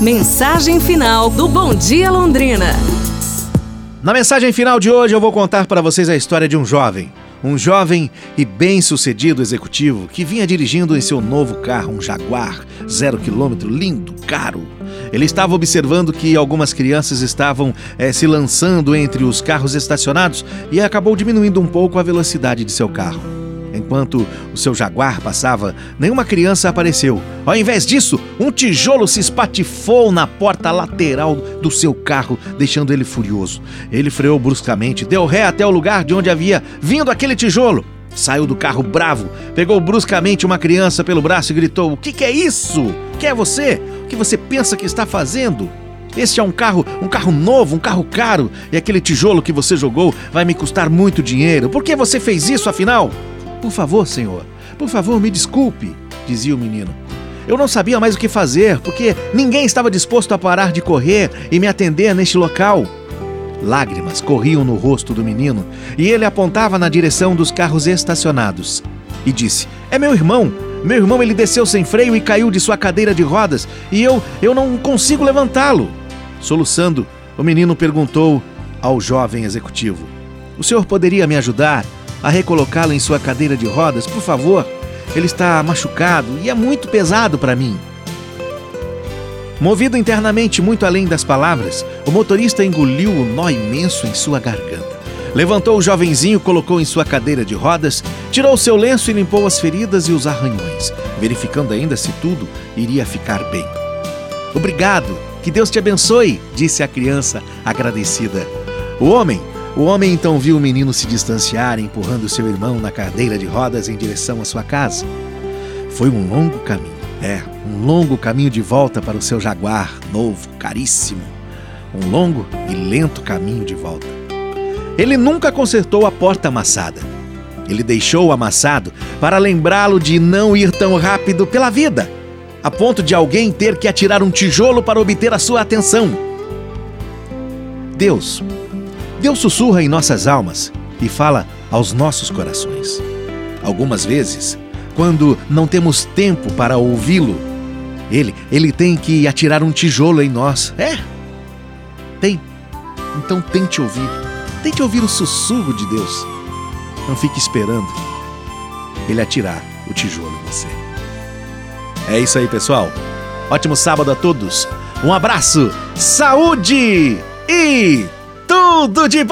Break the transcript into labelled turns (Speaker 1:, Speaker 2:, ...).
Speaker 1: Mensagem final do Bom Dia Londrina.
Speaker 2: Na mensagem final de hoje eu vou contar para vocês a história de um jovem. Um jovem e bem-sucedido executivo que vinha dirigindo em seu novo carro, um Jaguar, zero quilômetro, lindo, caro. Ele estava observando que algumas crianças estavam é, se lançando entre os carros estacionados e acabou diminuindo um pouco a velocidade de seu carro. Enquanto o seu jaguar passava, nenhuma criança apareceu. Ao invés disso, um tijolo se espatifou na porta lateral do seu carro, deixando ele furioso. Ele freou bruscamente, deu ré até o lugar de onde havia vindo aquele tijolo. Saiu do carro bravo, pegou bruscamente uma criança pelo braço e gritou: O que, que é isso? Quem é você? O que você pensa que está fazendo? Este é um carro, um carro novo, um carro caro, e aquele tijolo que você jogou vai me custar muito dinheiro. Por que você fez isso afinal? Por favor, senhor, por favor, me desculpe, dizia o menino. Eu não sabia mais o que fazer, porque ninguém estava disposto a parar de correr e me atender neste local. Lágrimas corriam no rosto do menino e ele apontava na direção dos carros estacionados e disse: É meu irmão. Meu irmão ele desceu sem freio e caiu de sua cadeira de rodas e eu eu não consigo levantá-lo. Soluçando, o menino perguntou ao jovem executivo: O senhor poderia me ajudar a recolocá-lo em sua cadeira de rodas, por favor? Ele está machucado e é muito pesado para mim. Movido internamente muito além das palavras, o motorista engoliu o nó imenso em sua garganta. Levantou o jovenzinho, colocou em sua cadeira de rodas, tirou seu lenço e limpou as feridas e os arranhões, verificando ainda se tudo iria ficar bem. Obrigado, que Deus te abençoe, disse a criança agradecida. O homem o homem então viu o menino se distanciar, empurrando seu irmão na cadeira de rodas em direção à sua casa. Foi um longo caminho, é, um longo caminho de volta para o seu jaguar novo, caríssimo. Um longo e lento caminho de volta. Ele nunca consertou a porta amassada. Ele deixou amassado para lembrá-lo de não ir tão rápido pela vida, a ponto de alguém ter que atirar um tijolo para obter a sua atenção. Deus Deus sussurra em nossas almas e fala aos nossos corações. Algumas vezes, quando não temos tempo para ouvi-lo, ele, ele tem que atirar um tijolo em nós. É? Tem. Então tente ouvir. Tente ouvir o sussurro de Deus. Não fique esperando ele atirar o tijolo em você. É isso aí, pessoal. Ótimo sábado a todos. Um abraço, saúde e 做做介